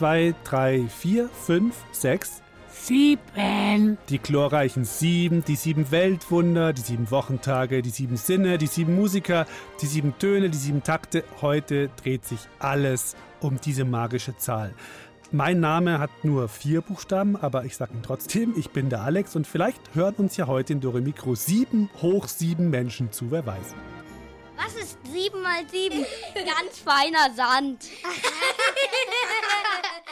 zwei, drei, vier, fünf, sechs. Sieben. Die glorreichen sieben, die sieben Weltwunder, die sieben Wochentage, die sieben Sinne, die sieben Musiker, die sieben Töne, die sieben Takte. Heute dreht sich alles um diese magische Zahl. Mein Name hat nur vier Buchstaben, aber ich sage ihn trotzdem, ich bin der Alex und vielleicht hören uns ja heute in Dore Mikro sieben hoch sieben Menschen zu, wer weiß. Was ist 7 mal 7? Ganz feiner Sand.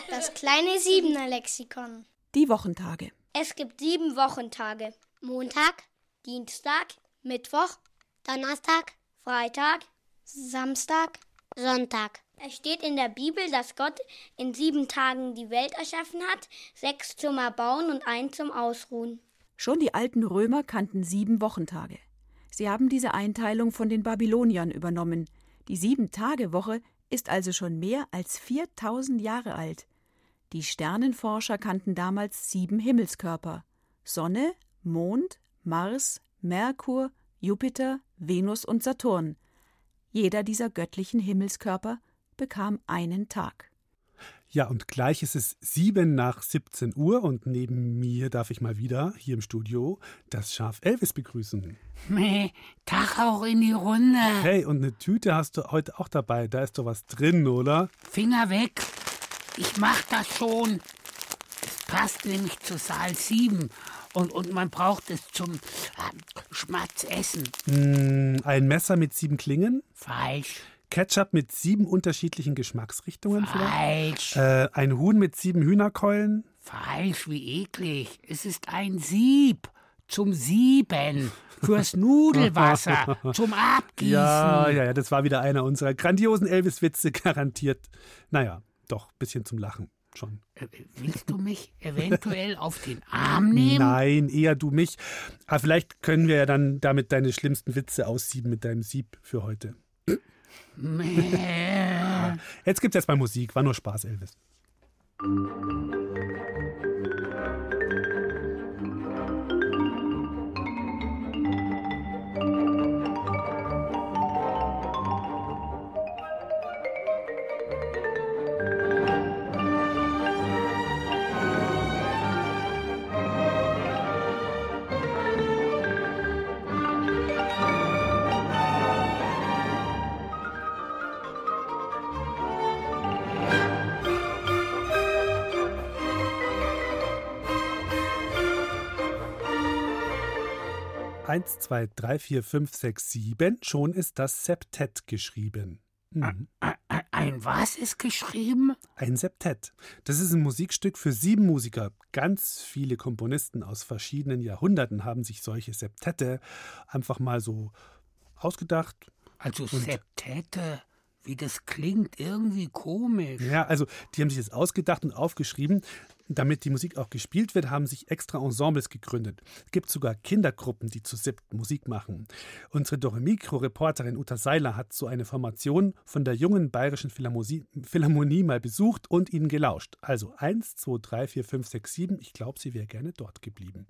Das kleine Siebener-Lexikon. Die Wochentage. Es gibt sieben Wochentage. Montag, Dienstag, Mittwoch, Donnerstag, Freitag. Samstag, Sonntag. Es steht in der Bibel, dass Gott in sieben Tagen die Welt erschaffen hat, sechs zum Erbauen und ein zum Ausruhen. Schon die alten Römer kannten sieben Wochentage. Sie haben diese Einteilung von den Babyloniern übernommen. Die Sieben-Tage-Woche ist also schon mehr als 4000 Jahre alt. Die Sternenforscher kannten damals sieben Himmelskörper: Sonne, Mond, Mars, Merkur, Jupiter, Venus und Saturn. Jeder dieser göttlichen Himmelskörper bekam einen Tag. Ja, und gleich ist es sieben nach 17 Uhr und neben mir darf ich mal wieder hier im Studio das Schaf Elvis begrüßen. Meh, Tag auch in die Runde. Hey, und eine Tüte hast du heute auch dabei. Da ist doch was drin, oder? Finger weg. Ich mach das schon. Es passt nämlich zu Saal 7. Und, und man braucht es zum äh, Schmatzessen. Hm, ein Messer mit sieben Klingen? Falsch. Ketchup mit sieben unterschiedlichen Geschmacksrichtungen vielleicht? Falsch. Äh, ein Huhn mit sieben Hühnerkeulen? Falsch, wie eklig. Es ist ein Sieb. Zum Sieben. Fürs Nudelwasser. zum Abgießen. Ja, ja, ja, das war wieder einer unserer grandiosen Elvis-Witze, garantiert. Naja, doch, bisschen zum Lachen schon. Äh, Willst du mich eventuell auf den Arm nehmen? Nein, eher du mich. Aber vielleicht können wir ja dann damit deine schlimmsten Witze aussieben mit deinem Sieb für heute. Jetzt gibt's erstmal Musik. War nur Spaß, Elvis. Eins, zwei, drei, vier, fünf, sechs, sieben. Schon ist das Septett geschrieben. Mhm. Ein- Ein was ist geschrieben? Ein Septett. Das ist ein Musikstück für sieben Musiker. Ganz viele Komponisten aus verschiedenen Jahrhunderten haben sich solche Septette einfach mal so ausgedacht. Also Septette. Wie das klingt, irgendwie komisch. Ja, also die haben sich das ausgedacht und aufgeschrieben. Damit die Musik auch gespielt wird, haben sich extra Ensembles gegründet. Es gibt sogar Kindergruppen, die zu siebt Musik machen. Unsere Doremikro-Reporterin Uta Seiler hat so eine Formation von der jungen bayerischen Philharmonie, Philharmonie mal besucht und ihnen gelauscht. Also eins, zwei, drei, vier, fünf, sechs, sieben. Ich glaube, sie wäre gerne dort geblieben.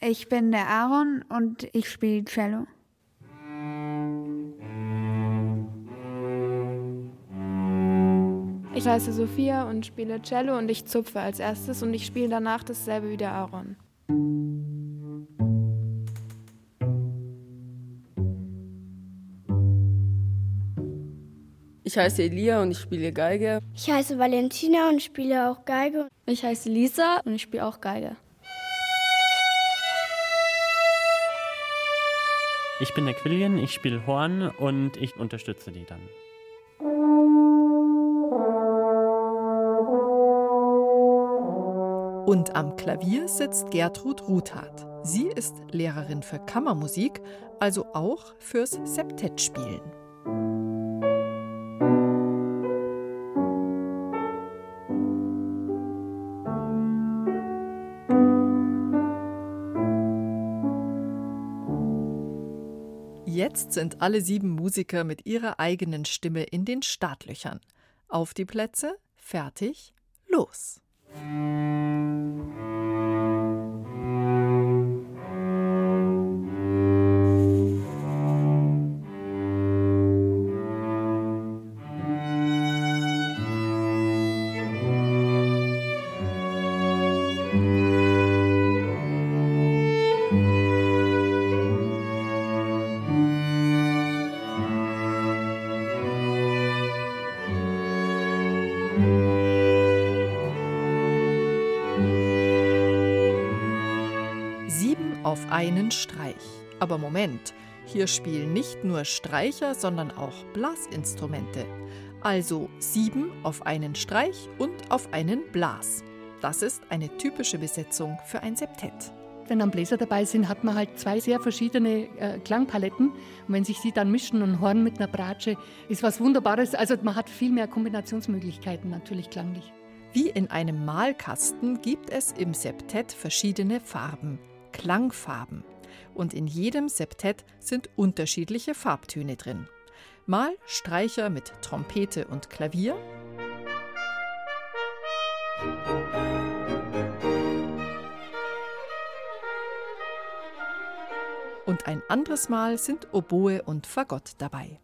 Ich bin der Aaron und ich spiele Cello. Ich heiße Sophia und spiele Cello und ich zupfe als erstes und ich spiele danach dasselbe wie der Aaron. Ich heiße Elia und ich spiele Geige. Ich heiße Valentina und spiele auch Geige. Ich heiße Lisa und ich spiele auch Geige. Ich bin der Quillian, ich spiele Horn und ich unterstütze die dann. Und am Klavier sitzt Gertrud Ruthardt. Sie ist Lehrerin für Kammermusik, also auch fürs Septettspielen. Jetzt sind alle sieben Musiker mit ihrer eigenen Stimme in den Startlöchern. Auf die Plätze, fertig, los! Musik Streich. Aber Moment, hier spielen nicht nur Streicher, sondern auch Blasinstrumente. Also sieben auf einen Streich und auf einen Blas. Das ist eine typische Besetzung für ein Septett. Wenn dann Bläser dabei sind, hat man halt zwei sehr verschiedene äh, Klangpaletten. Und wenn sich die dann mischen und Horn mit einer Bratsche, ist was Wunderbares. Also man hat viel mehr Kombinationsmöglichkeiten natürlich klanglich. Wie in einem Malkasten gibt es im Septett verschiedene Farben. Klangfarben. Und in jedem Septett sind unterschiedliche Farbtöne drin. Mal Streicher mit Trompete und Klavier. Und ein anderes Mal sind Oboe und Fagott dabei.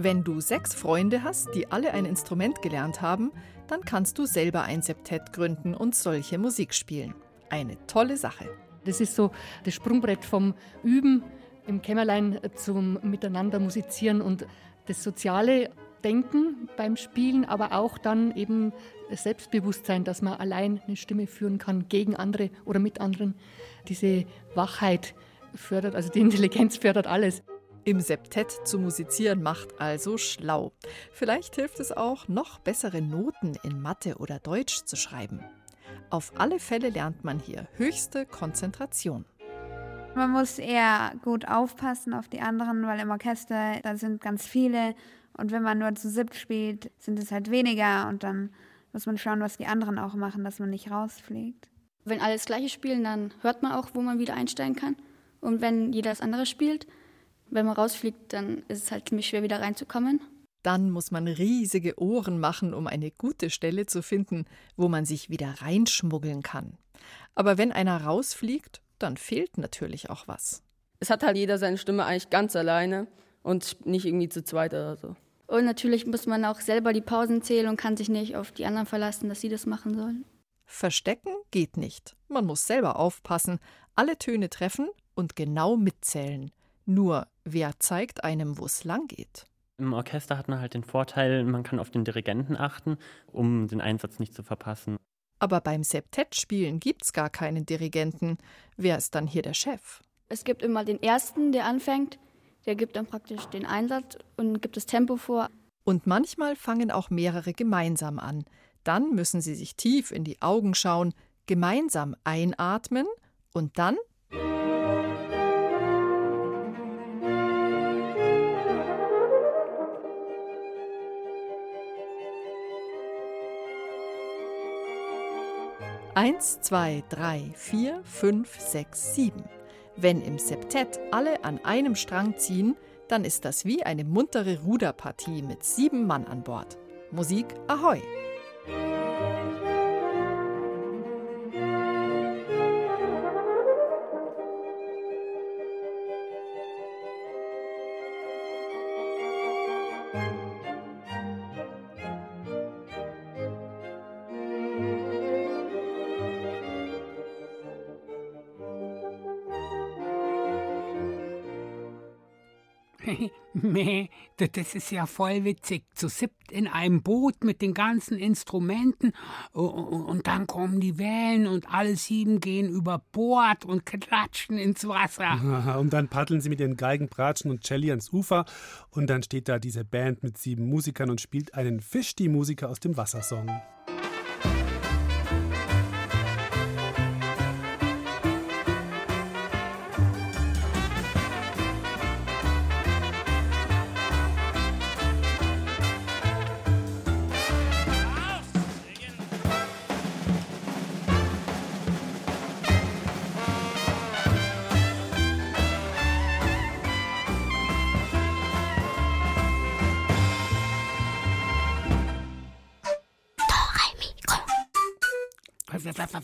Wenn du sechs Freunde hast, die alle ein Instrument gelernt haben, dann kannst du selber ein Septett gründen und solche Musik spielen. Eine tolle Sache. Das ist so das Sprungbrett vom Üben im Kämmerlein zum Miteinander musizieren und das soziale Denken beim Spielen, aber auch dann eben das Selbstbewusstsein, dass man allein eine Stimme führen kann gegen andere oder mit anderen. Diese Wachheit fördert, also die Intelligenz fördert alles. Im Septett zu musizieren macht also schlau. Vielleicht hilft es auch, noch bessere Noten in Mathe oder Deutsch zu schreiben. Auf alle Fälle lernt man hier höchste Konzentration. Man muss eher gut aufpassen auf die anderen, weil im Orchester, da sind ganz viele und wenn man nur zu siebt spielt, sind es halt weniger und dann muss man schauen, was die anderen auch machen, dass man nicht rausfliegt. Wenn alle das gleiche spielen, dann hört man auch, wo man wieder einsteigen kann. Und wenn jeder das andere spielt, wenn man rausfliegt, dann ist es halt ziemlich schwer, wieder reinzukommen. Dann muss man riesige Ohren machen, um eine gute Stelle zu finden, wo man sich wieder reinschmuggeln kann. Aber wenn einer rausfliegt, dann fehlt natürlich auch was. Es hat halt jeder seine Stimme eigentlich ganz alleine und nicht irgendwie zu zweit oder so. Und natürlich muss man auch selber die Pausen zählen und kann sich nicht auf die anderen verlassen, dass sie das machen sollen. Verstecken geht nicht. Man muss selber aufpassen, alle Töne treffen und genau mitzählen. Nur wer zeigt einem, wo es lang geht? Im Orchester hat man halt den Vorteil, man kann auf den Dirigenten achten, um den Einsatz nicht zu verpassen. Aber beim Septettspielen es gar keinen Dirigenten. Wer ist dann hier der Chef? Es gibt immer den ersten, der anfängt, der gibt dann praktisch den Einsatz und gibt das Tempo vor. Und manchmal fangen auch mehrere gemeinsam an. Dann müssen sie sich tief in die Augen schauen, gemeinsam einatmen und dann Eins, zwei, drei, vier, fünf, sechs, sieben. Wenn im Septett alle an einem Strang ziehen, dann ist das wie eine muntere Ruderpartie mit sieben Mann an Bord. Musik Ahoi! Meh, das ist ja voll witzig. Zu siebt in einem Boot mit den ganzen Instrumenten und dann kommen die Wellen und alle sieben gehen über Bord und klatschen ins Wasser. Und dann paddeln sie mit ihren Geigen, Bratschen und Celli ans Ufer und dann steht da diese Band mit sieben Musikern und spielt einen Fisch, die Musiker aus dem Wassersong.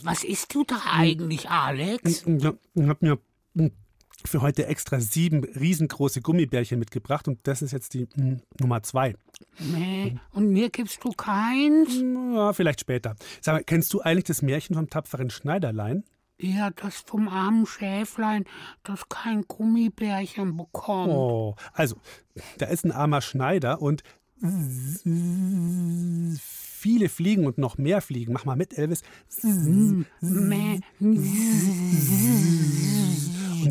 Was isst du da eigentlich, Alex? Ich hab mir für heute extra sieben riesengroße Gummibärchen mitgebracht und das ist jetzt die mh, Nummer zwei. Nee, und mir gibst du keins? Ja, vielleicht später. Sag mal, kennst du eigentlich das Märchen vom tapferen Schneiderlein? Ja, das vom armen Schäflein, das kein Gummibärchen bekommt. Oh, also, da ist ein armer Schneider und viele fliegen und noch mehr fliegen. Mach mal mit, Elvis. Und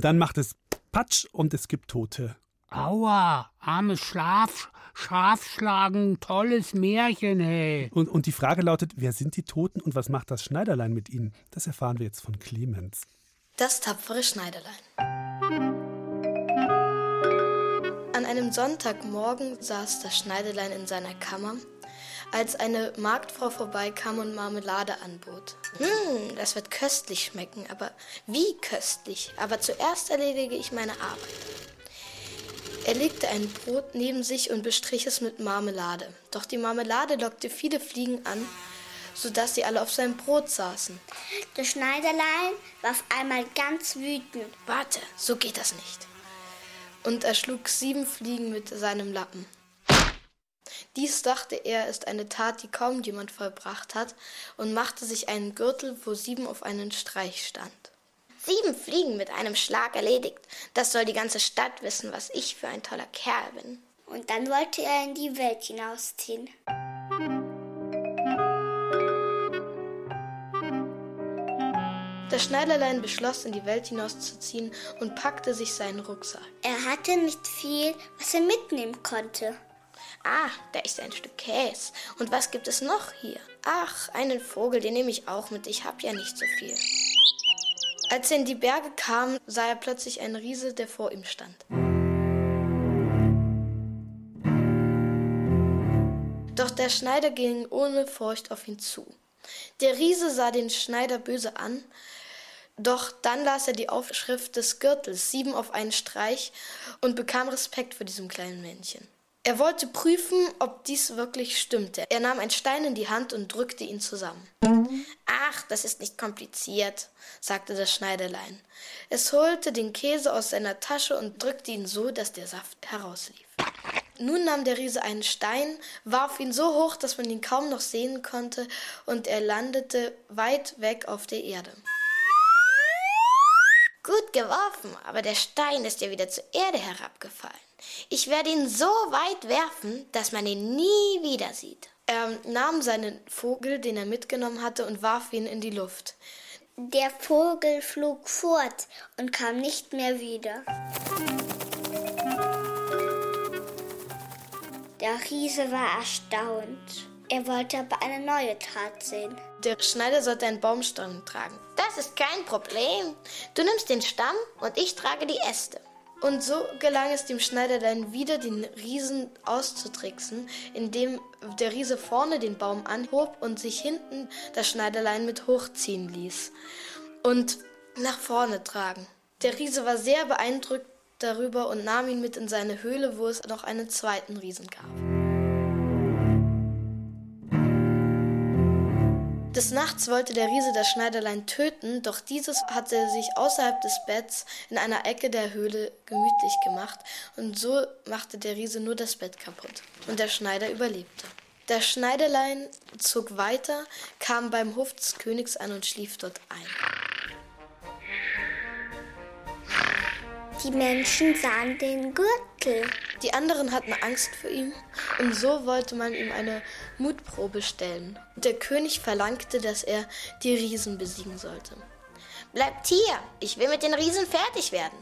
dann macht es Patsch und es gibt Tote. Aua, armes Schlaf, Schafschlagen, tolles Märchen, hey. Und, und die Frage lautet, wer sind die Toten und was macht das Schneiderlein mit ihnen? Das erfahren wir jetzt von Clemens. Das tapfere Schneiderlein. An einem Sonntagmorgen saß das Schneiderlein in seiner Kammer, als eine Marktfrau vorbeikam und Marmelade anbot. Hm, das wird köstlich schmecken, aber wie köstlich? Aber zuerst erledige ich meine Arbeit. Er legte ein Brot neben sich und bestrich es mit Marmelade. Doch die Marmelade lockte viele Fliegen an, sodass sie alle auf seinem Brot saßen. Das Schneiderlein war auf einmal ganz wütend. Warte, so geht das nicht. Und er schlug sieben Fliegen mit seinem Lappen. Dies dachte er, ist eine Tat, die kaum jemand vollbracht hat, und machte sich einen Gürtel, wo sieben auf einen Streich stand. Sieben Fliegen mit einem Schlag erledigt. Das soll die ganze Stadt wissen, was ich für ein toller Kerl bin. Und dann wollte er in die Welt hinausziehen. Das Schneiderlein beschloss, in die Welt hinauszuziehen und packte sich seinen Rucksack. Er hatte nicht viel, was er mitnehmen konnte. Ah, da ist ein Stück Käse. Und was gibt es noch hier? Ach, einen Vogel, den nehme ich auch mit. Ich hab ja nicht so viel. Als er in die Berge kam, sah er plötzlich einen Riese, der vor ihm stand. Doch der Schneider ging ohne Furcht auf ihn zu. Der Riese sah den Schneider böse an, doch dann las er die Aufschrift des Gürtels, sieben auf einen Streich, und bekam Respekt vor diesem kleinen Männchen. Er wollte prüfen, ob dies wirklich stimmte. Er nahm einen Stein in die Hand und drückte ihn zusammen. Ach, das ist nicht kompliziert, sagte das Schneiderlein. Es holte den Käse aus seiner Tasche und drückte ihn so, dass der Saft herauslief. Nun nahm der Riese einen Stein, warf ihn so hoch, dass man ihn kaum noch sehen konnte, und er landete weit weg auf der Erde. Gut geworfen, aber der Stein ist ja wieder zur Erde herabgefallen. Ich werde ihn so weit werfen, dass man ihn nie wieder sieht. Er nahm seinen Vogel, den er mitgenommen hatte, und warf ihn in die Luft. Der Vogel flog fort und kam nicht mehr wieder. Der Riese war erstaunt. Er wollte aber eine neue Tat sehen. Der Schneider sollte einen Baumstamm tragen. Das ist kein Problem. Du nimmst den Stamm und ich trage die Äste. Und so gelang es dem Schneider dann wieder, den Riesen auszutricksen, indem der Riese vorne den Baum anhob und sich hinten das Schneiderlein mit hochziehen ließ und nach vorne tragen. Der Riese war sehr beeindruckt darüber und nahm ihn mit in seine Höhle, wo es noch einen zweiten Riesen gab. Des Nachts wollte der Riese das Schneiderlein töten, doch dieses hatte sich außerhalb des Betts in einer Ecke der Höhle gemütlich gemacht, und so machte der Riese nur das Bett kaputt. Und der Schneider überlebte. Das Schneiderlein zog weiter, kam beim Hof des Königs an und schlief dort ein. Die Menschen sahen den Gürtel. Die anderen hatten Angst vor ihm und so wollte man ihm eine Mutprobe stellen. Der König verlangte, dass er die Riesen besiegen sollte. Bleibt hier, ich will mit den Riesen fertig werden.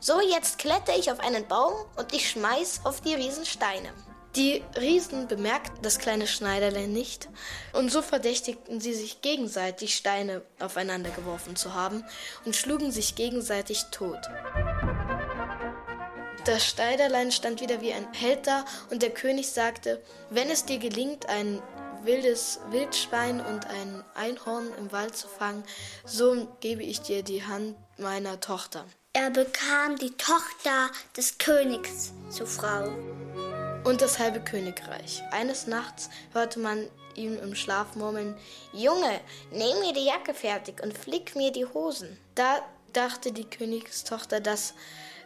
So, jetzt kletter ich auf einen Baum und ich schmeiß auf die Riesen Steine. Die Riesen bemerkten das kleine Schneiderlein nicht und so verdächtigten sie sich gegenseitig, Steine aufeinander geworfen zu haben und schlugen sich gegenseitig tot. Das Schneiderlein stand wieder wie ein Held da und der König sagte, wenn es dir gelingt, ein wildes Wildschwein und ein Einhorn im Wald zu fangen, so gebe ich dir die Hand meiner Tochter. Er bekam die Tochter des Königs zur Frau. und das halbe Königreich. Eines Nachts hörte man ihm im Schlaf murmeln, Junge, nimm mir die Jacke fertig und flick mir die Hosen. Da dachte die Königstochter, dass,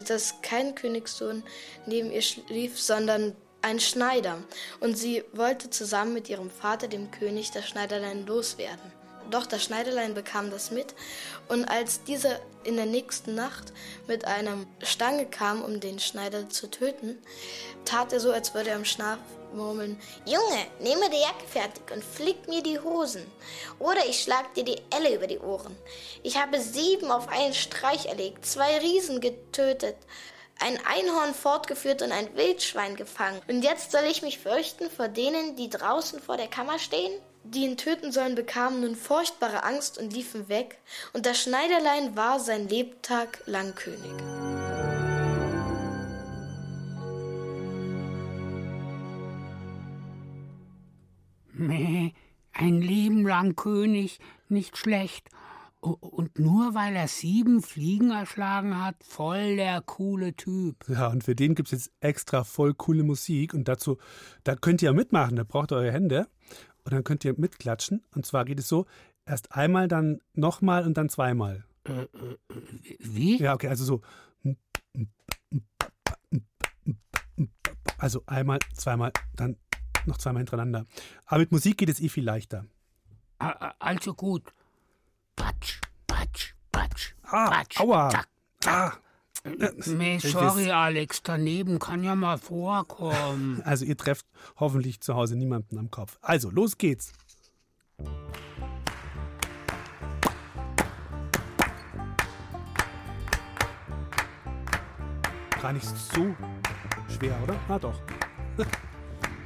dass kein Königssohn neben ihr schlief, sondern ein Schneider. Und sie wollte zusammen mit ihrem Vater, dem König, das Schneiderlein loswerden. Doch das Schneiderlein bekam das mit und als dieser in der nächsten Nacht mit einer Stange kam, um den Schneider zu töten, tat er so, als würde er im Schlaf murmeln, Junge, nehme die Jacke fertig und flick mir die Hosen. Oder ich schlag dir die Elle über die Ohren. Ich habe sieben auf einen Streich erlegt, zwei Riesen getötet, ein Einhorn fortgeführt und ein Wildschwein gefangen. Und jetzt soll ich mich fürchten vor denen, die draußen vor der Kammer stehen? Die ihn töten sollen, bekamen nun furchtbare Angst und liefen weg, und das Schneiderlein war sein Lebtag lang König. Meh, ein Leben lang König, nicht schlecht. Und nur weil er sieben Fliegen erschlagen hat, voll der coole Typ. Ja, und für den gibt es jetzt extra voll coole Musik. Und dazu, da könnt ihr mitmachen, da braucht ihr eure Hände. Und dann könnt ihr mitklatschen. Und zwar geht es so: erst einmal, dann nochmal und dann zweimal. Äh, äh, wie? Ja, okay, also so. Also einmal, zweimal, dann noch zweimal hintereinander. Aber mit Musik geht es eh viel leichter. Also gut. Patsch, patsch, patsch, ah, patsch. Aua. Zack, zack. Ah. Nee, sorry, Alex, daneben kann ja mal vorkommen. Also ihr trefft hoffentlich zu Hause niemanden am Kopf. Also, los geht's. Gar nicht so schwer, oder? Na doch.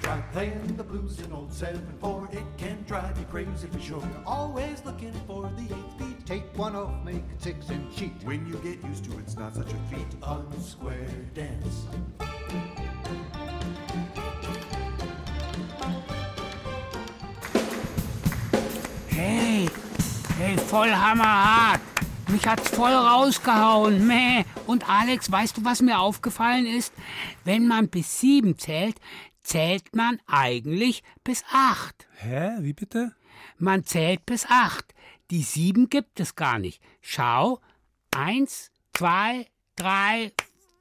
Try playing the blues in old 7-4. It can drive you crazy for sure. You're Always looking for the eighth beat. Take one off, make it six and cheat. When you get used to it, it's not such a feat. Unsquare dance. Hey, hey, voll hammerhart. Mich hat's voll rausgehauen. Meh. Und Alex, weißt du, was mir aufgefallen ist? Wenn man bis sieben zählt, zählt man eigentlich bis acht. Hä? Wie bitte? Man zählt bis acht. Die sieben gibt es gar nicht. Schau. Eins, zwei, drei,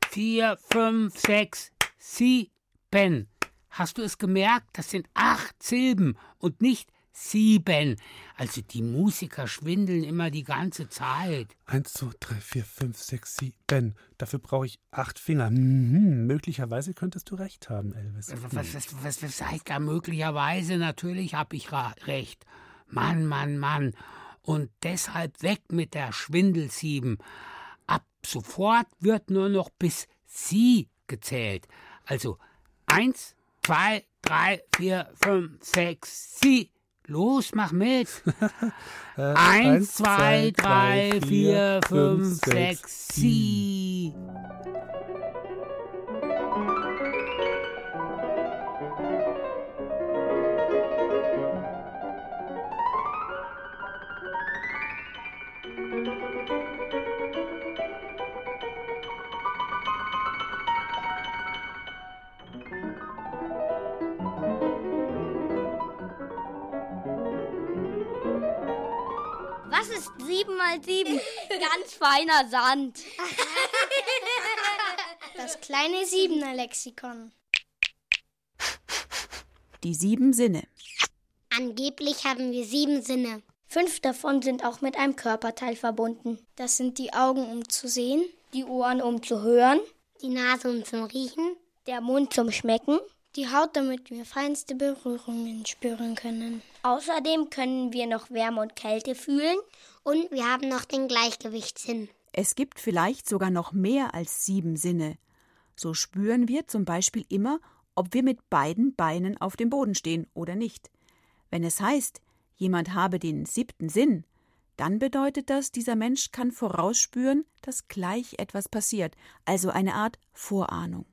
vier, fünf, sechs, sieben. Hast du es gemerkt? Das sind acht Silben und nicht sieben. Also die Musiker schwindeln immer die ganze Zeit. Eins, zwei, drei, vier, fünf, sechs, sieben. Dafür brauche ich acht Finger. Mhm, möglicherweise könntest du recht haben, Elvis. Was, was, was, was heißt da möglicherweise? Natürlich habe ich recht. Mann, Mann, Mann. Und deshalb weg mit der Schwindelsieben. Ab sofort wird nur noch bis sie gezählt. Also eins, zwei, drei, vier, fünf, sechs, sie. Los, mach mit. Äh, Eins, zwei, drei, vier, fünf, sechs, sie. Was ist sieben mal sieben? Ganz feiner Sand. Das kleine Siebener Lexikon. Die sieben Sinne. Angeblich haben wir sieben Sinne. Fünf davon sind auch mit einem Körperteil verbunden. Das sind die Augen, um zu sehen, Die Ohren, um zu hören, die Nase, um zu riechen, der Mund zum Schmecken. Die Haut, damit wir feinste Berührungen spüren können. Außerdem können wir noch Wärme und Kälte fühlen. Und wir haben noch den Gleichgewichtssinn. Es gibt vielleicht sogar noch mehr als sieben Sinne. So spüren wir zum Beispiel immer, ob wir mit beiden Beinen auf dem Boden stehen oder nicht. Wenn es heißt, jemand habe den siebten Sinn, dann bedeutet das, dieser Mensch kann vorausspüren, dass gleich etwas passiert, also eine Art Vorahnung.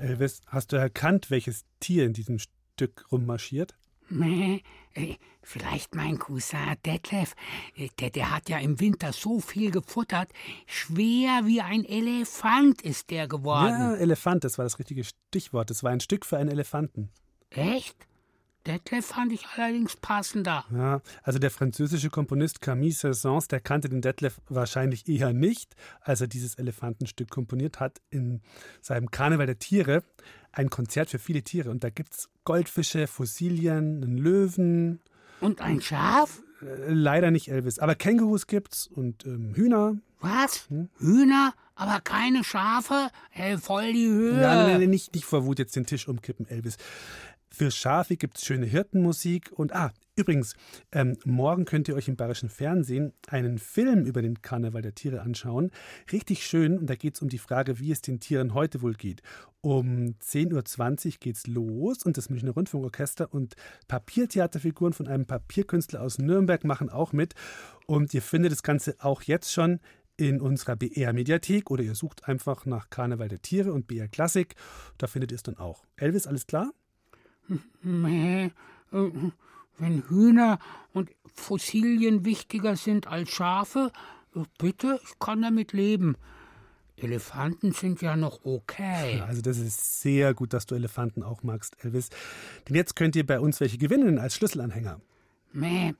Elvis, hast du erkannt, welches Tier in diesem Stück rummarschiert? Äh, vielleicht mein Cousin Detlef. Äh, Der, der hat ja im Winter so viel gefuttert. Schwer wie ein Elefant ist der geworden. Ja, Elefant, das war das richtige Stichwort. Das war ein Stück für einen Elefanten. Echt? Detlef fand ich allerdings passender. Ja, also der französische Komponist Camille Saint-Saëns, der kannte den Detlef wahrscheinlich eher nicht, als er dieses Elefantenstück komponiert hat in seinem Karneval der Tiere. Ein Konzert für viele Tiere. Und da gibt es Goldfische, Fossilien, einen Löwen. Und ein Schaf? Äh, leider nicht Elvis. Aber Kängurus gibt's und ähm, Hühner. Was? Hühner? Aber keine Schafe? Hey, voll die Höhe. Ja, nein, nein, nicht, nicht vor Wut jetzt den Tisch umkippen, Elvis. Für Schafe gibt es schöne Hirtenmusik. Und ah, übrigens, ähm, morgen könnt ihr euch im Bayerischen Fernsehen einen Film über den Karneval der Tiere anschauen. Richtig schön. Und da geht es um die Frage, wie es den Tieren heute wohl geht. Um 10.20 Uhr geht's los und das Münchner Rundfunkorchester und Papiertheaterfiguren von einem Papierkünstler aus Nürnberg machen auch mit. Und ihr findet das Ganze auch jetzt schon in unserer BR-Mediathek oder ihr sucht einfach nach Karneval der Tiere und BR Klassik. Da findet ihr es dann auch. Elvis, alles klar? Äh, wenn Hühner und Fossilien wichtiger sind als Schafe, äh, bitte, ich kann damit leben. Elefanten sind ja noch okay. Also das ist sehr gut, dass du Elefanten auch magst, Elvis. Denn jetzt könnt ihr bei uns welche gewinnen als Schlüsselanhänger. Meh.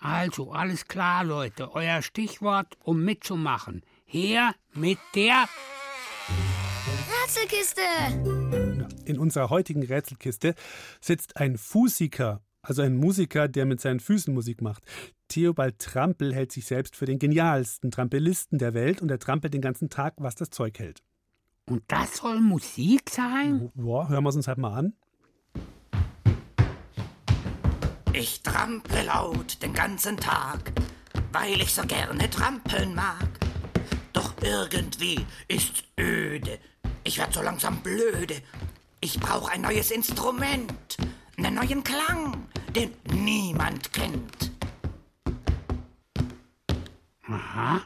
Also, alles klar, Leute. Euer Stichwort, um mitzumachen. Her mit der Rätselkiste! In unserer heutigen Rätselkiste sitzt ein Fusiker, also ein Musiker, der mit seinen Füßen Musik macht. Theobald Trampel hält sich selbst für den genialsten Trampelisten der Welt und er trampelt den ganzen Tag, was das Zeug hält. Und das soll Musik sein? Ja, hören wir es uns halt mal an. Ich trample laut den ganzen Tag, weil ich so gerne trampeln mag. Doch irgendwie ist's öde. Ich werd so langsam blöde. Ich brauch ein neues Instrument, einen neuen Klang, den niemand kennt. Aha.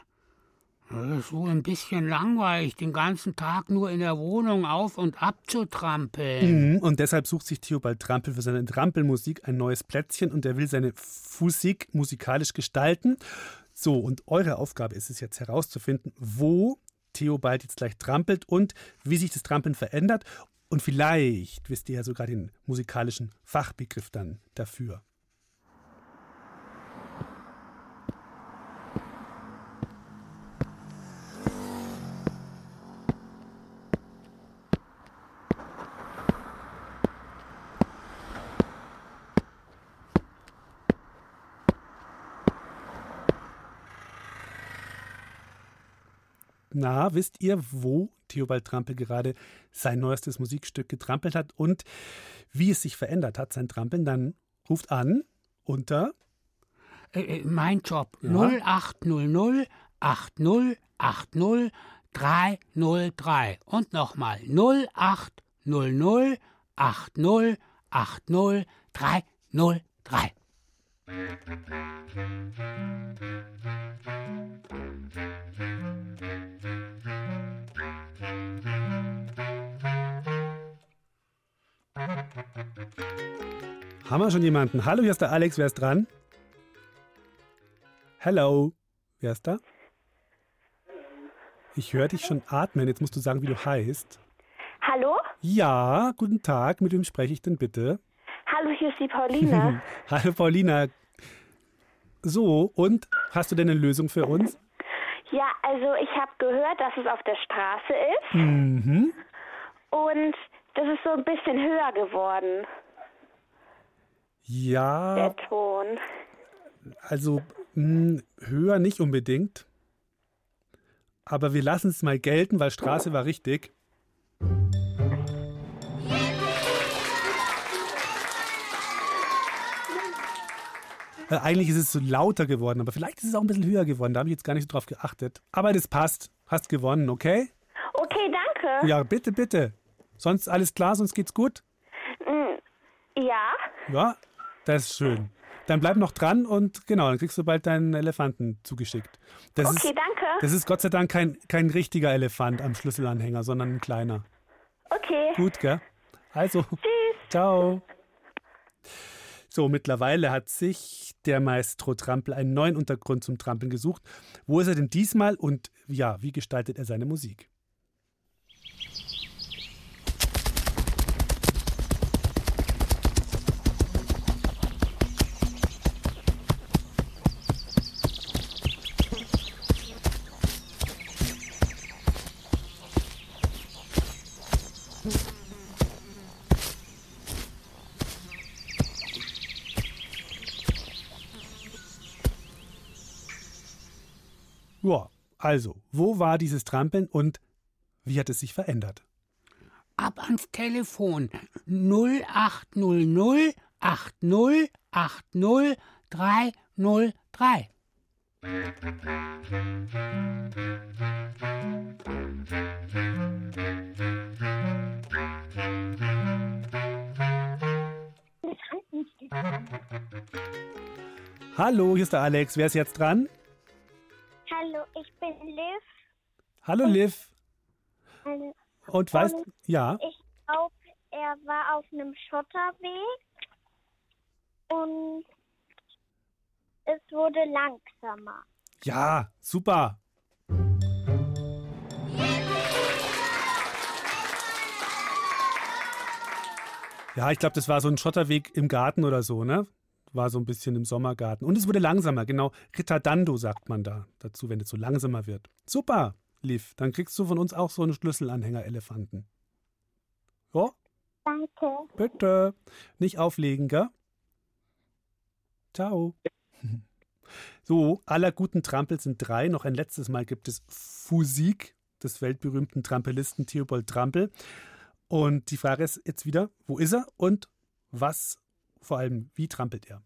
Das ist wohl ein bisschen langweilig, den ganzen Tag nur in der Wohnung auf und ab zu trampeln. Mhm, Und deshalb sucht sich Theobald Trampel für seine Trampelmusik ein neues Plätzchen und er will seine Physik musikalisch gestalten. So, und eure Aufgabe ist es jetzt herauszufinden, wo Theobald jetzt gleich trampelt und wie sich das Trampeln verändert. Und vielleicht wisst ihr ja sogar den musikalischen Fachbegriff dann dafür. Na, wisst ihr, wo Theobald Trampel gerade sein neuestes Musikstück getrampelt hat und wie es sich verändert hat, sein Trampeln? Dann ruft an unter Äh, äh, mein Job. Ja. 0800 80 80 303. Und nochmal 0800 80 80 303. Haben wir schon jemanden? Hallo, hier ist der Alex, wer ist dran? Hello, wer ist da? Ich höre dich schon atmen, jetzt musst du sagen, wie du heißt. Hallo? Ja, guten Tag, mit wem spreche ich denn bitte? Hallo, hier ist die Pauline. Hallo Paulina. So, und hast du denn eine Lösung für uns? Ja, also ich habe gehört, dass es auf der Straße ist Mhm. und das ist so ein bisschen höher geworden, Ja, der Ton. also mh, höher nicht unbedingt. Aber wir lassen es mal gelten, weil Straße war richtig. Eigentlich ist es so lauter geworden, aber vielleicht ist es auch ein bisschen höher geworden. Da habe ich jetzt gar nicht so drauf geachtet. Aber das passt. Hast gewonnen, okay? Okay, danke. Ja, bitte, bitte. Sonst alles klar, sonst geht's gut? Mm, Ja, Ja, das ist schön. Dann bleib noch dran und genau, dann kriegst du bald deinen Elefanten zugeschickt. Das Okay, ist, danke. Das ist Gott sei Dank kein, kein richtiger Elefant am Schlüsselanhänger, sondern ein kleiner. okay. Okay. Gut, gell? Also, Tschüss. ciao. So, mittlerweile hat sich der Maestro Trampel einen neuen Untergrund zum Trampeln gesucht. Wo ist er denn diesmal und ja, wie gestaltet er seine Musik? Ja, also, wo war dieses Trampeln und wie hat es sich verändert? Ab ans Telefon 0800 80 80 303. Hallo, hier ist der Alex. Wer ist jetzt dran? Hallo, ich bin Liv. Hallo, Liv. Hallo. Und weißt, Und ja, Ich glaube, er war auf einem Schotterweg und es wurde langsamer. ja, super. Ja, ich glaube, das war so ein Schotterweg im Garten oder so, ne? War so ein bisschen im Sommergarten. Und es wurde langsamer, genau. Ritardando sagt man da dazu, wenn es so langsamer wird. Super, Liv. Dann kriegst du von uns auch so einen Schlüsselanhänger-Elefanten. Ja, Danke. bitte. Nicht auflegen, gell? Ciao. So, aller guten Trampel sind drei. Noch ein letztes Mal gibt es Physik des weltberühmten Trampelisten Theobald Trampel. Und die Frage ist jetzt wieder, wo ist er und was, vor allem, wie trampelt er?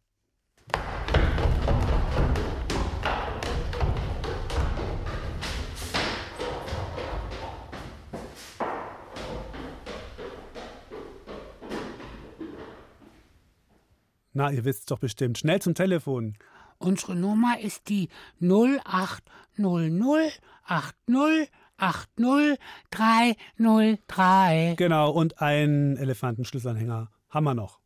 Na, ihr wisst doch bestimmt. Schnell zum Telefon. Unsere Nummer ist die 0800 80 80 303. Genau, und einen Elefantenschlüsselanhänger haben wir noch.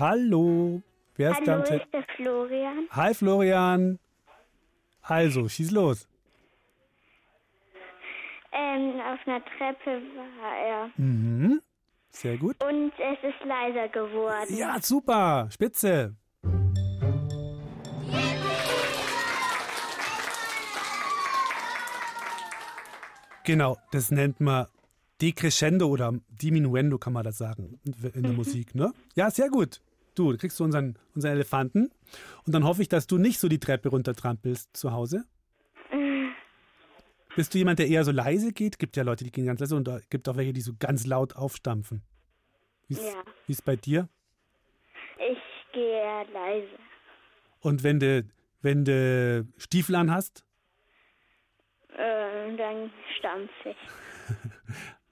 Hallo, wer ist Hallo, da? am ist der Florian. Hi Florian. Also, schieß los. Ähm, auf einer Treppe war er. Mhm. Sehr gut. Und es ist leiser geworden. Ja, super. Spitze. Genau, das nennt man Decrescendo oder Diminuendo, kann man das sagen, in der Mhm. Musik, ne? Ja, sehr gut. Du, kriegst du unseren, unseren Elefanten. Und dann hoffe ich, dass du nicht so die Treppe runtertrampelst zu Hause. Bist du jemand, der eher so leise geht? Gibt ja Leute, die gehen ganz leise und da gibt auch welche, die so ganz laut aufstampfen. Wie ist Ja. ist bei dir? Ich gehe leise. Und wenn du wenn du Stiefel an hast? Ähm, dann stampfe ich.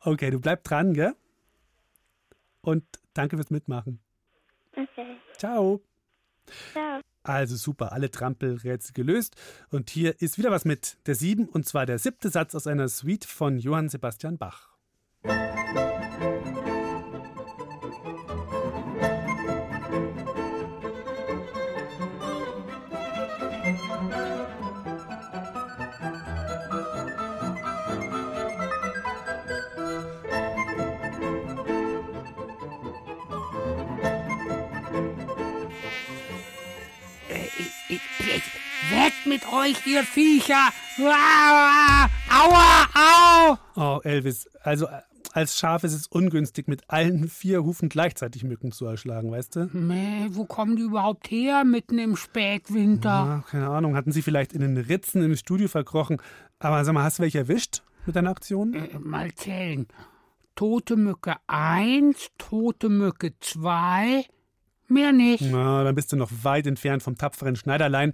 Okay, du bleib dran, gell? Und danke fürs Mitmachen. Okay. Ciao. Ciao. Also super, alle Trampelrätsel gelöst. Und hier ist wieder was mit der sieben, und zwar der siebte Satz aus einer Suite von Johann Sebastian Bach. Euch, ihr Viecher! Aua! Aua! Au! Oh, Elvis, also äh, als Schaf ist es ungünstig, mit allen vier Hufen gleichzeitig Mücken zu erschlagen, weißt du? Mäh, wo kommen die überhaupt her, mitten im Spätwinter? Ja, keine Ahnung, hatten sie vielleicht in den Ritzen im Studio verkrochen. Aber sag mal, hast du welche erwischt mit deiner Aktion? Äh, mal zählen. Tote Mücke 1, tote Mücke 2, mehr nicht. Na, dann bist du noch weit entfernt vom tapferen Schneiderlein,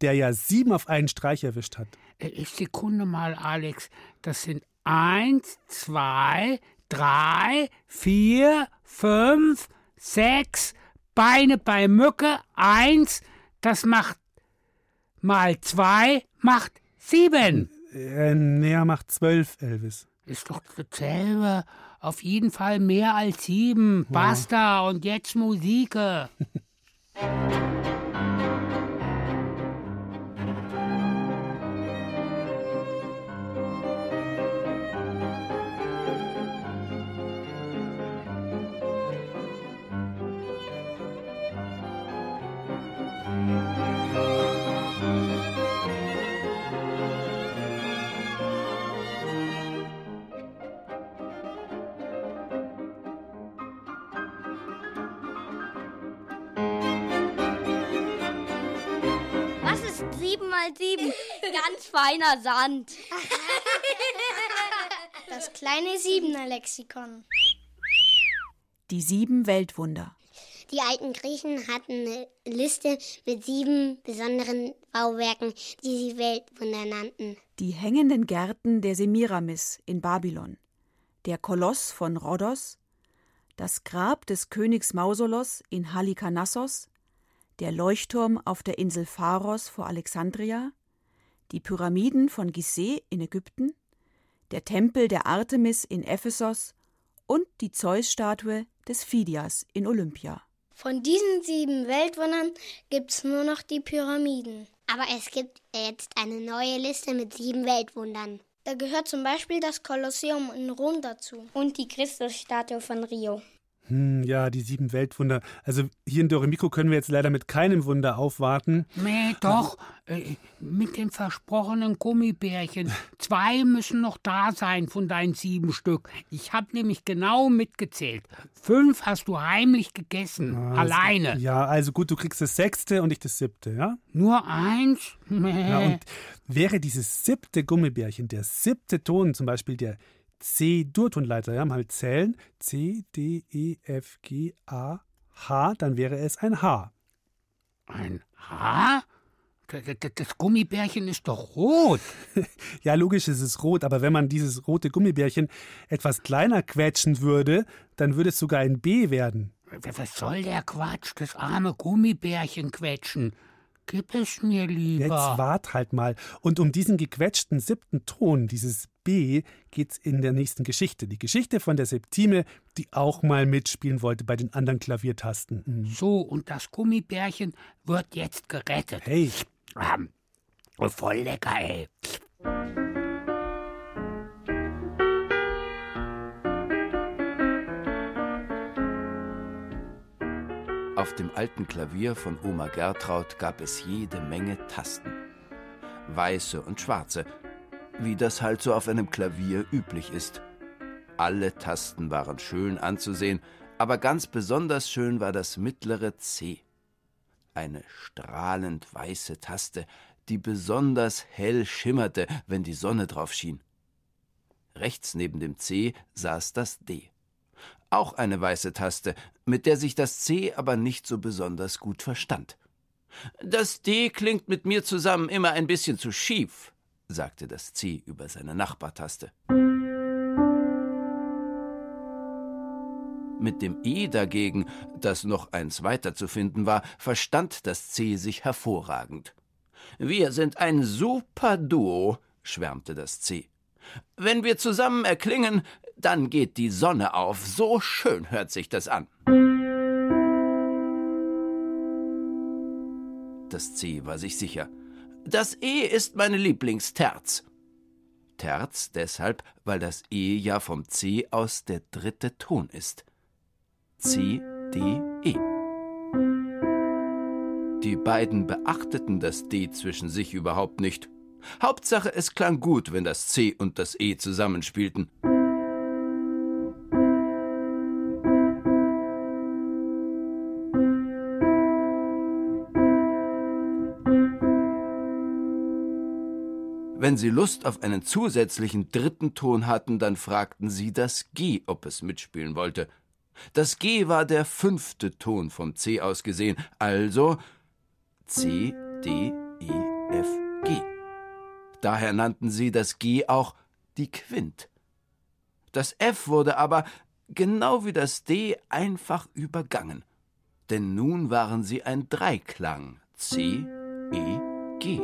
der ja sieben auf einen Streich erwischt hat. Äh, Sekunde mal, Alex. Das sind eins, zwei, drei, vier, fünf, sechs, Beine bei Mücke, eins, das macht mal zwei, macht sieben. Äh, näher macht zwölf, Elvis. Ist doch dasselbe. Auf jeden Fall mehr als sieben. Basta und jetzt Musik. sieben mal sieben? Ganz feiner Sand. Das kleine Siebener Lexikon. Die sieben Weltwunder. Die alten Griechen hatten eine Liste mit sieben besonderen Bauwerken, die sie Weltwunder nannten. Die hängenden Gärten der Semiramis in Babylon, der Koloss von Rhodos, das Grab des Königs Mausolos in Halikarnassos, der Leuchtturm auf der Insel Pharos vor Alexandria, die Pyramiden von Gizeh in Ägypten, der Tempel der Artemis in Ephesos und die Zeus-Statue des Phidias in Olympia. Von diesen sieben Weltwundern gibt's nur noch die Pyramiden. Aber es gibt jetzt eine neue Liste mit sieben Weltwundern. Da gehört zum Beispiel das Kolosseum in Rom dazu. Und die Christusstatue von Rio. Hm, ja, die sieben Weltwunder. Also hier in Doremiko können wir jetzt leider mit keinem Wunder aufwarten. Nee, doch. Äh, mit dem versprochenen Gummibärchen. Zwei müssen noch da sein von deinen sieben Stück. Ich habe nämlich genau mitgezählt. Fünf hast du heimlich gegessen. Ah, alleine. Ja, also gut, du kriegst das sechste und ich das siebte, ja? Nur eins? Nee. Ja, und wäre dieses siebte Gummibärchen, der siebte Ton, zum Beispiel der C-Durtonleiter, ja, mal zählen, C, D, E, F, G, A, H, dann wäre es ein H. Ein H? Das Gummibärchen ist doch rot. Ja, logisch ist es rot, aber wenn man dieses rote Gummibärchen etwas kleiner quetschen würde, dann würde es sogar ein B werden. Was soll der Quatsch? Das arme Gummibärchen quetschen. Gib es mir lieber. Jetzt wart halt mal. Und um diesen gequetschten siebten Ton, dieses B, geht's in der nächsten Geschichte. Die Geschichte von der Septime, die auch mal mitspielen wollte bei den anderen Klaviertasten. Mhm. So, und das Gummibärchen wird jetzt gerettet. Hey. Ähm, voll lecker, ey. Auf dem alten Klavier von Oma Gertraud gab es jede Menge Tasten. Weiße und schwarze, wie das halt so auf einem Klavier üblich ist. Alle Tasten waren schön anzusehen, aber ganz besonders schön war das mittlere C. Eine strahlend weiße Taste, die besonders hell schimmerte, wenn die Sonne drauf schien. Rechts neben dem C saß das D. Auch eine weiße Taste, mit der sich das C aber nicht so besonders gut verstand. Das D klingt mit mir zusammen immer ein bisschen zu schief, sagte das C über seine Nachbartaste. Mit dem E dagegen, das noch eins weiter zu finden war, verstand das C sich hervorragend. Wir sind ein super Duo, schwärmte das C. Wenn wir zusammen erklingen, dann geht die Sonne auf. So schön hört sich das an. Das C war sich sicher. Das E ist meine Lieblingsterz. Terz deshalb, weil das E ja vom C aus der dritte Ton ist. C, D, E. Die beiden beachteten das D zwischen sich überhaupt nicht. Hauptsache, es klang gut, wenn das C und das E zusammenspielten. Wenn sie Lust auf einen zusätzlichen dritten Ton hatten, dann fragten sie das G, ob es mitspielen wollte. Das G war der fünfte Ton vom C aus gesehen, also C, D, E, F, G. Daher nannten sie das G auch die Quint. Das F wurde aber, genau wie das D, einfach übergangen. Denn nun waren sie ein Dreiklang C, E, G.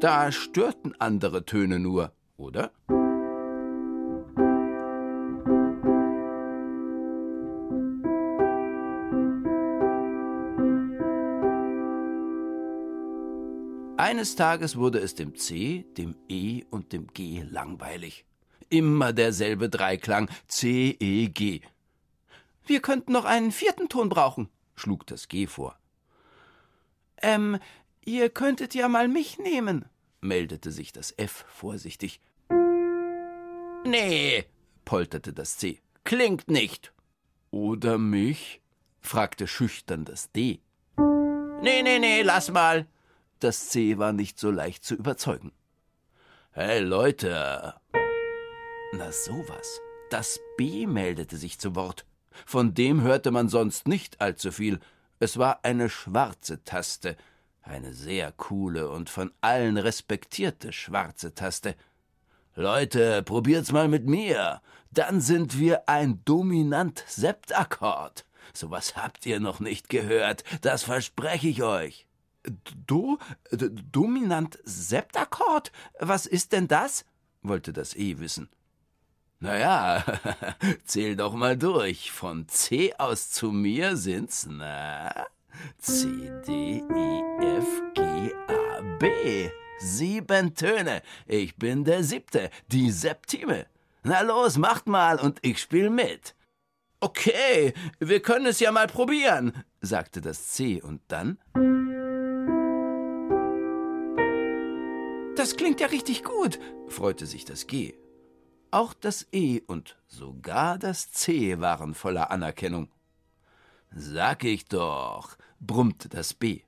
Da störten andere Töne nur, oder? Eines Tages wurde es dem C, dem E und dem G langweilig. Immer derselbe Dreiklang C, E, G. Wir könnten noch einen vierten Ton brauchen, schlug das G vor. Ähm, ihr könntet ja mal mich nehmen, meldete sich das F vorsichtig. Nee, polterte das C. Klingt nicht. Oder mich? fragte schüchtern das D. Nee, nee, nee, lass mal. Das C war nicht so leicht zu überzeugen. Hey Leute. Na sowas. Das B meldete sich zu Wort. Von dem hörte man sonst nicht allzu viel. Es war eine schwarze Taste, eine sehr coole und von allen respektierte schwarze Taste. Leute, probiert's mal mit mir. Dann sind wir ein Dominant-Septakkord. Sowas habt ihr noch nicht gehört, das verspreche ich euch. Do, dominant Septakkord? Was ist denn das? wollte das E wissen. Naja, zähl doch mal durch. Von C aus zu mir sind's, na? C, D, E, F, G, A, B. Sieben Töne. Ich bin der siebte, die Septime. Na los, macht mal und ich spiel mit. Okay, wir können es ja mal probieren, sagte das C und dann. Das klingt ja richtig gut, freute sich das G. Auch das E und sogar das C waren voller Anerkennung. Sag ich doch, brummte das B.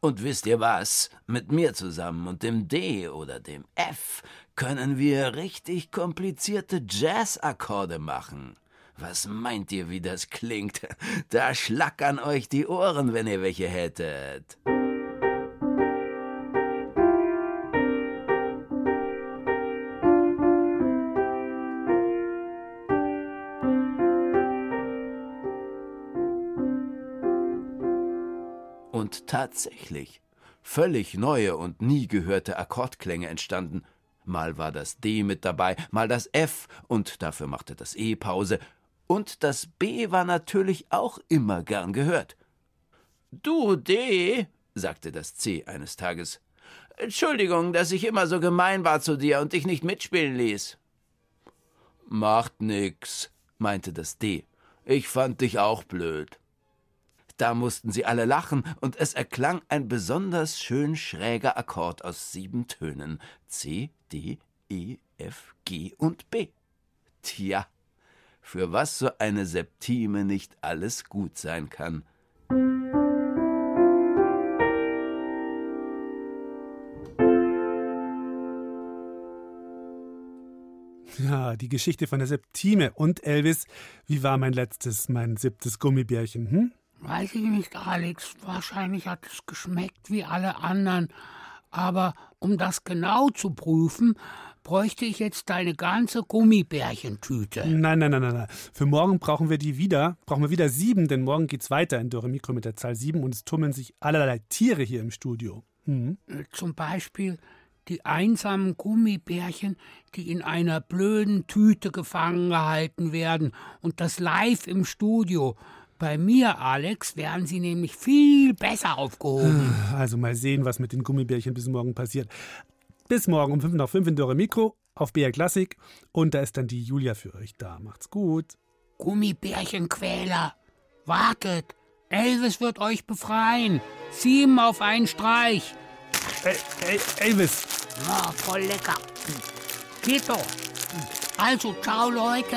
Und wisst ihr was? Mit mir zusammen und dem D oder dem F können wir richtig komplizierte Jazzakkorde machen. Was meint ihr, wie das klingt? Da schlackern euch die Ohren, wenn ihr welche hättet. Tatsächlich, völlig neue und nie gehörte Akkordklänge entstanden. Mal war das D mit dabei, mal das F, und dafür machte das E Pause, und das B war natürlich auch immer gern gehört. Du D, sagte das C eines Tages, Entschuldigung, dass ich immer so gemein war zu dir und dich nicht mitspielen ließ. Macht nix, meinte das D. Ich fand dich auch blöd. Da mussten sie alle lachen, und es erklang ein besonders schön schräger Akkord aus sieben Tönen C, D, E, F, G und B. Tja, für was so eine Septime nicht alles gut sein kann. Ja, die Geschichte von der Septime. Und Elvis, wie war mein letztes, mein siebtes Gummibärchen? Hm? Weiß ich nicht, Alex. Wahrscheinlich hat es geschmeckt wie alle anderen. Aber um das genau zu prüfen, bräuchte ich jetzt deine ganze Gummibärchentüte. Nein, nein, nein, nein, nein. Für morgen brauchen wir die wieder. Brauchen wir wieder sieben, denn morgen geht's weiter in Dore Mikro mit der Zahl sieben und es tummeln sich allerlei Tiere hier im Studio. Mhm. Zum Beispiel die einsamen Gummibärchen, die in einer blöden Tüte gefangen gehalten werden und das live im Studio. Bei mir, Alex, wären sie nämlich viel besser aufgehoben. Also mal sehen, was mit den Gummibärchen bis morgen passiert. Bis morgen um 5 nach 5 in Dore Mikro auf BR Klassik. Und da ist dann die Julia für euch da. Macht's gut. Gummibärchenquäler, wartet. Elvis wird euch befreien. Sieben auf einen Streich. Ey, ey, Elvis. Na, voll lecker. Geht doch. Also, ciao, Leute.